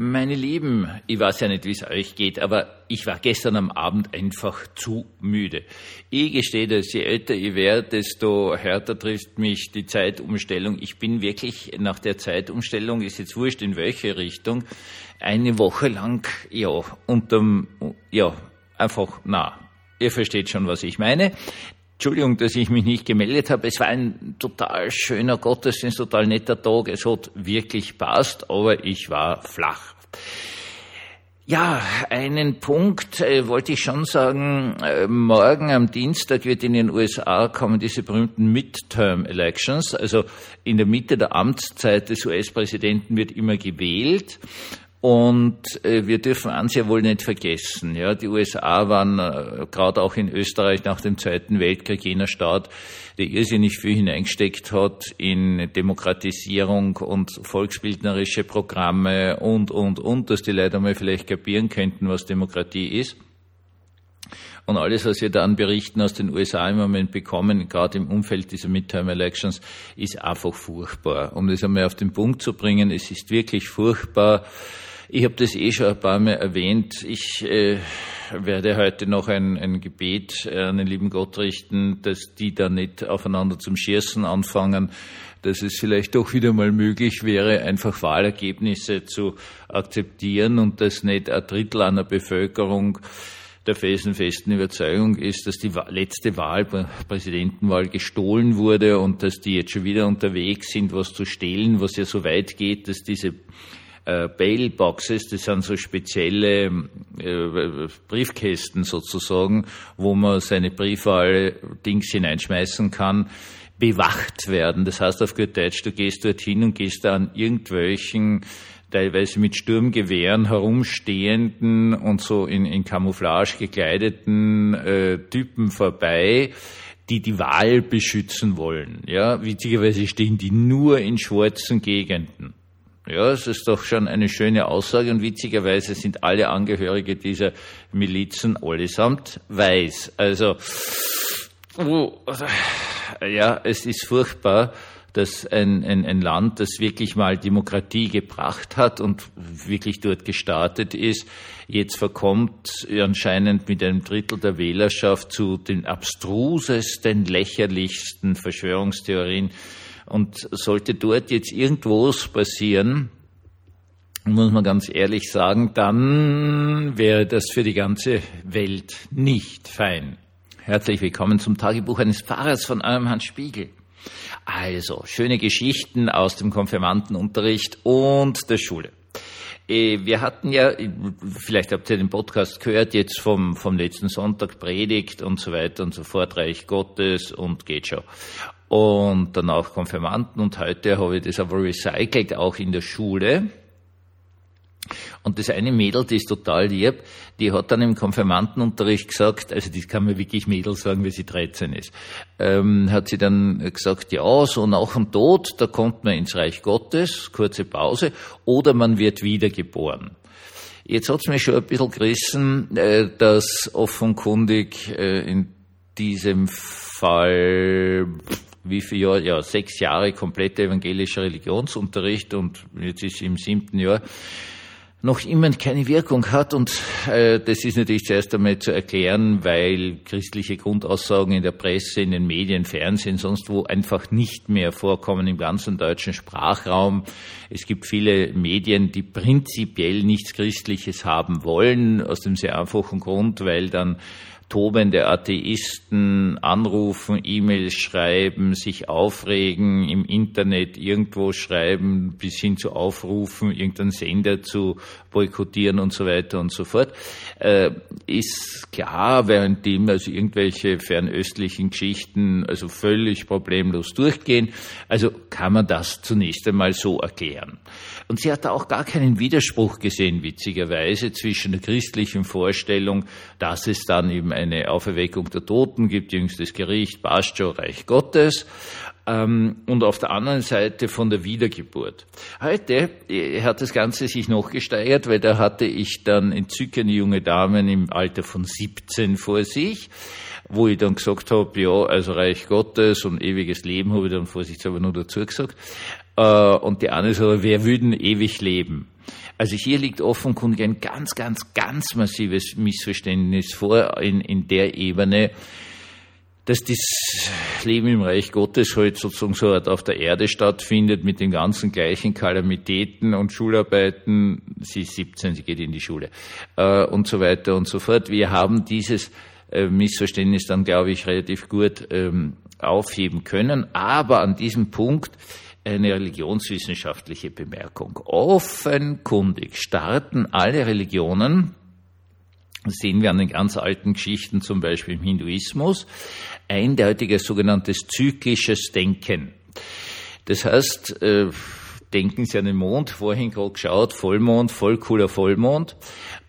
Meine Lieben, ich weiß ja nicht, wie es euch geht, aber ich war gestern am Abend einfach zu müde. Ich gestehe, dass je älter ich werde, desto härter trifft mich die Zeitumstellung. Ich bin wirklich nach der Zeitumstellung, ist jetzt wurscht in welche Richtung, eine Woche lang, ja, unterm, ja, einfach, na, ihr versteht schon, was ich meine. Entschuldigung, dass ich mich nicht gemeldet habe. Es war ein total schöner Gottesdienst, total netter Tag. Es hat wirklich passt, aber ich war flach. Ja, einen Punkt äh, wollte ich schon sagen. Äh, morgen am Dienstag wird in den USA kommen diese berühmten Midterm Elections. Also in der Mitte der Amtszeit des US-Präsidenten wird immer gewählt. Und äh, wir dürfen eins ja wohl nicht vergessen. Ja, die USA waren äh, gerade auch in Österreich nach dem Zweiten Weltkrieg jener Staat, der irrsinnig viel hineingesteckt hat in Demokratisierung und volksbildnerische Programme und, und, und, dass die Leute mal vielleicht kapieren könnten, was Demokratie ist. Und alles, was wir da an Berichten aus den USA im Moment bekommen, gerade im Umfeld dieser Midterm Elections, ist einfach furchtbar. Um das einmal auf den Punkt zu bringen, es ist wirklich furchtbar, ich habe das eh schon ein paar Mal erwähnt. Ich äh, werde heute noch ein, ein Gebet an den lieben Gott richten, dass die da nicht aufeinander zum Schießen anfangen, dass es vielleicht doch wieder mal möglich wäre, einfach Wahlergebnisse zu akzeptieren und dass nicht ein Drittel einer Bevölkerung der felsenfesten Überzeugung ist, dass die letzte Wahl, Präsidentenwahl gestohlen wurde und dass die jetzt schon wieder unterwegs sind, was zu stehlen, was ja so weit geht, dass diese äh, Bailboxes, das sind so spezielle äh, Briefkästen sozusagen, wo man seine Briefwahl-Dings hineinschmeißen kann, bewacht werden. Das heißt auf gut Deutsch, du gehst dorthin und gehst da an irgendwelchen teilweise mit Sturmgewehren herumstehenden und so in, in Camouflage gekleideten äh, Typen vorbei, die die Wahl beschützen wollen. Ja, witzigerweise stehen die nur in schwarzen Gegenden. Ja, es ist doch schon eine schöne Aussage und witzigerweise sind alle Angehörige dieser Milizen allesamt weiß. Also, oh, ja, es ist furchtbar, dass ein, ein, ein Land, das wirklich mal Demokratie gebracht hat und wirklich dort gestartet ist, jetzt verkommt anscheinend mit einem Drittel der Wählerschaft zu den abstrusesten, lächerlichsten Verschwörungstheorien und sollte dort jetzt irgendwas passieren, muss man ganz ehrlich sagen, dann wäre das für die ganze Welt nicht fein. Herzlich willkommen zum Tagebuch eines Pfarrers von eurem Hans Spiegel. Also, schöne Geschichten aus dem Konfirmandenunterricht und der Schule. Äh, wir hatten ja, vielleicht habt ihr den Podcast gehört, jetzt vom, vom letzten Sonntag Predigt und so weiter und so fort, Reich Gottes und geht schon und danach Konfirmanden und heute habe ich das aber recycelt, auch in der Schule. Und das eine Mädel, die ist total lieb, die hat dann im Konfirmandenunterricht gesagt, also das kann man wirklich Mädel sagen, wie sie 13 ist, ähm, hat sie dann gesagt, ja, so nach dem Tod, da kommt man ins Reich Gottes, kurze Pause, oder man wird wiedergeboren. Jetzt hat's mich schon ein bisschen gerissen, äh, dass offenkundig äh, in diesem Fall wie viel Jahr, ja, sechs Jahre kompletter evangelischer Religionsunterricht und jetzt ist sie im siebten Jahr, noch immer keine Wirkung hat. Und äh, das ist natürlich zuerst einmal zu erklären, weil christliche Grundaussagen in der Presse, in den Medien, Fernsehen, sonst wo einfach nicht mehr vorkommen im ganzen deutschen Sprachraum. Es gibt viele Medien, die prinzipiell nichts Christliches haben wollen, aus dem sehr einfachen Grund, weil dann tobende Atheisten anrufen, E-Mails schreiben, sich aufregen, im Internet irgendwo schreiben, bis hin zu aufrufen, irgendeinen Sender zu boykottieren und so weiter und so fort, äh, ist klar, währenddem also irgendwelche fernöstlichen Geschichten also völlig problemlos durchgehen. Also kann man das zunächst einmal so erklären. Und sie hat da auch gar keinen Widerspruch gesehen, witzigerweise, zwischen der christlichen Vorstellung, dass es dann eben eine Auferweckung der Toten gibt, jüngstes Gericht, passt schon, Reich Gottes, ähm, und auf der anderen Seite von der Wiedergeburt. Heute äh, hat das Ganze sich noch gesteigert, weil da hatte ich dann entzückende junge Damen im Alter von 17 vor sich, wo ich dann gesagt habe, ja, also Reich Gottes und ewiges Leben habe ich dann vorsichtshalber nur dazu gesagt. Äh, und die eine so, wer würden ewig leben? Also hier liegt offenkundig ein ganz, ganz, ganz massives Missverständnis vor in, in der Ebene, dass das Leben im Reich Gottes halt sozusagen so auf der Erde stattfindet mit den ganzen gleichen Kalamitäten und Schularbeiten. Sie ist 17, sie geht in die Schule äh, und so weiter und so fort. Wir haben dieses äh, Missverständnis dann, glaube ich, relativ gut ähm, aufheben können. Aber an diesem Punkt eine religionswissenschaftliche Bemerkung. Offenkundig starten alle Religionen das sehen wir an den ganz alten Geschichten, zum Beispiel im Hinduismus, eindeutiges sogenanntes zyklisches Denken. Das heißt, äh, denken Sie an den Mond, vorhin gerade geschaut, Vollmond, voll cooler Vollmond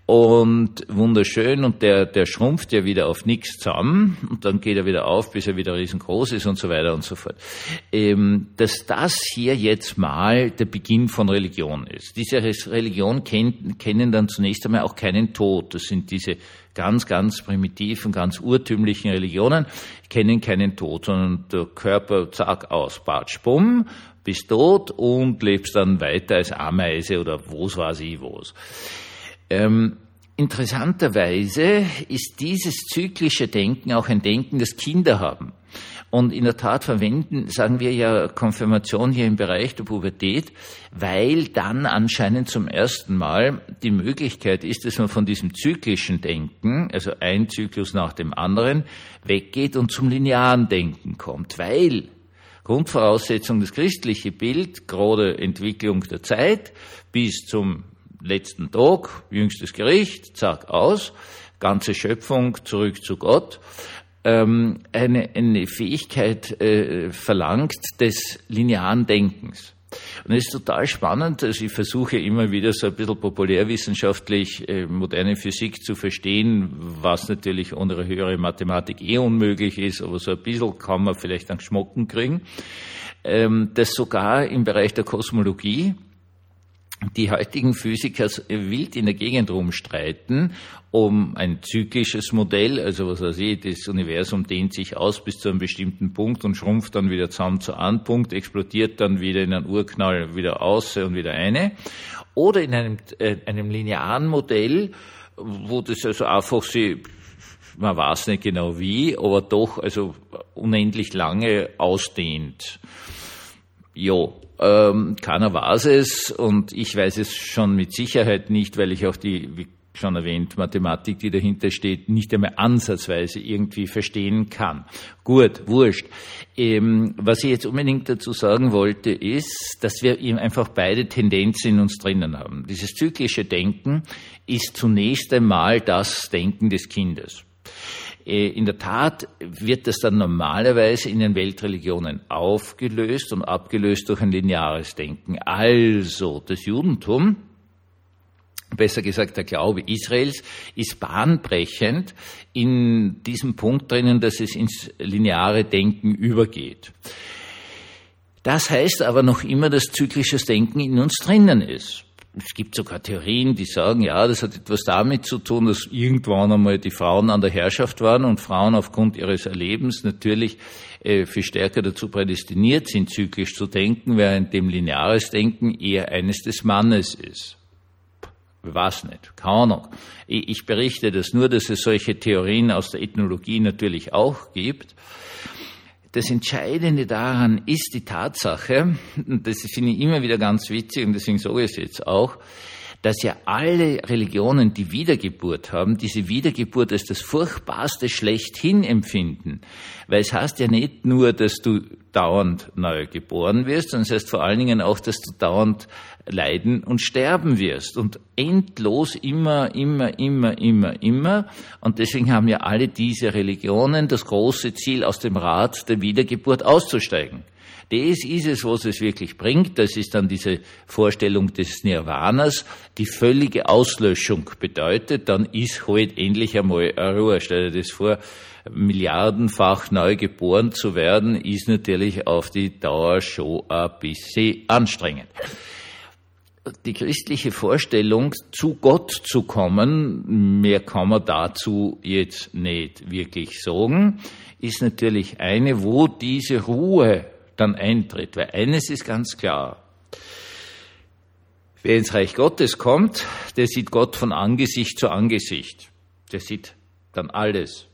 und wunderschön und der, der schrumpft ja wieder auf nichts zusammen und dann geht er wieder auf, bis er wieder riesengroß ist und so weiter und so fort. Ähm, dass das hier jetzt mal der Beginn von Religion ist. Diese Religion kennt, kennen dann zunächst einmal auch keinen Tod. Das sind diese ganz, ganz primitiven, ganz urtümlichen Religionen, kennen keinen Tod, sondern der Körper, zack, aus, batsch, bumm, bist tot und lebst dann weiter als Ameise oder wo's weiß ich wo's. Ähm, interessanterweise ist dieses zyklische Denken auch ein Denken, das Kinder haben. Und in der Tat verwenden, sagen wir ja Konfirmation hier im Bereich der Pubertät, weil dann anscheinend zum ersten Mal die Möglichkeit ist, dass man von diesem zyklischen Denken, also ein Zyklus nach dem anderen, weggeht und zum linearen Denken kommt. Weil Grundvoraussetzung das christliche Bild, gerade Entwicklung der Zeit bis zum letzten Tag, jüngstes Gericht, zack, aus, ganze Schöpfung zurück zu Gott, ähm, eine, eine Fähigkeit äh, verlangt des linearen Denkens. Und es ist total spannend, also ich versuche immer wieder so ein bisschen populärwissenschaftlich äh, moderne Physik zu verstehen, was natürlich ohne höhere Mathematik eh unmöglich ist, aber so ein bisschen kann man vielleicht einen Schmocken kriegen, ähm, dass sogar im Bereich der Kosmologie die heutigen Physiker wild in der Gegend rumstreiten um ein zyklisches Modell, also was weiß ich, das Universum dehnt sich aus bis zu einem bestimmten Punkt und schrumpft dann wieder zusammen zu einem Punkt, explodiert dann wieder in einen Urknall wieder aus und wieder eine. Oder in einem, äh, einem linearen Modell, wo das also einfach sie, man weiß nicht genau wie, aber doch also unendlich lange ausdehnt. Jo, ähm, keiner weiß es und ich weiß es schon mit Sicherheit nicht, weil ich auch die, wie schon erwähnt, Mathematik, die dahinter steht, nicht einmal ansatzweise irgendwie verstehen kann. Gut, wurscht. Ähm, was ich jetzt unbedingt dazu sagen wollte, ist, dass wir eben einfach beide Tendenzen in uns drinnen haben. Dieses zyklische Denken ist zunächst einmal das Denken des Kindes. Äh, in der Tat wird das dann normalerweise in den Weltreligionen aufgelöst und abgelöst durch ein lineares Denken. Also das Judentum, besser gesagt der Glaube Israels, ist bahnbrechend in diesem Punkt drinnen, dass es ins lineare Denken übergeht. Das heißt aber noch immer, dass zyklisches Denken in uns drinnen ist es gibt sogar Theorien, die sagen, ja, das hat etwas damit zu tun, dass irgendwann einmal die Frauen an der Herrschaft waren und Frauen aufgrund ihres Erlebens natürlich äh, viel stärker dazu prädestiniert sind, zyklisch zu denken, während dem lineares Denken eher eines des Mannes ist. Weiß nicht, keine Ahnung. Ich berichte das nur, dass es solche Theorien aus der Ethnologie natürlich auch gibt. Das Entscheidende daran ist die Tatsache, und das finde ich immer wieder ganz witzig und deswegen sage ich es jetzt auch, dass ja alle Religionen die Wiedergeburt haben, diese Wiedergeburt als das Furchtbarste schlechthin empfinden. Weil es heißt ja nicht nur, dass du dauernd neu geboren wirst, sondern es heißt vor allen Dingen auch, dass du dauernd leiden und sterben wirst. Und endlos immer, immer, immer, immer, immer. Und deswegen haben ja alle diese Religionen das große Ziel, aus dem Rad der Wiedergeburt auszusteigen. Das ist es, was es wirklich bringt. Das ist dann diese Vorstellung des Nirvanas, die völlige Auslöschung bedeutet. Dann ist halt endlich einmal Ruhe. Stell dir das vor, milliardenfach neu geboren zu werden, ist natürlich auf die Dauer schon ein bisschen anstrengend die christliche Vorstellung, zu Gott zu kommen, mehr kann man dazu jetzt nicht wirklich sagen, ist natürlich eine, wo diese Ruhe dann eintritt. Weil eines ist ganz klar. Wer ins Reich Gottes kommt, der sieht Gott von Angesicht zu Angesicht. Der sieht dann alles.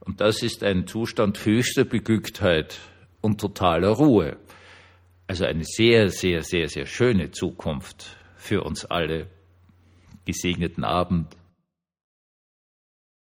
Und das ist ein Zustand höchster Beglücktheit und totaler Ruhe. Also eine sehr, sehr, sehr, sehr schöne Zukunft für uns alle. Gesegneten Abend.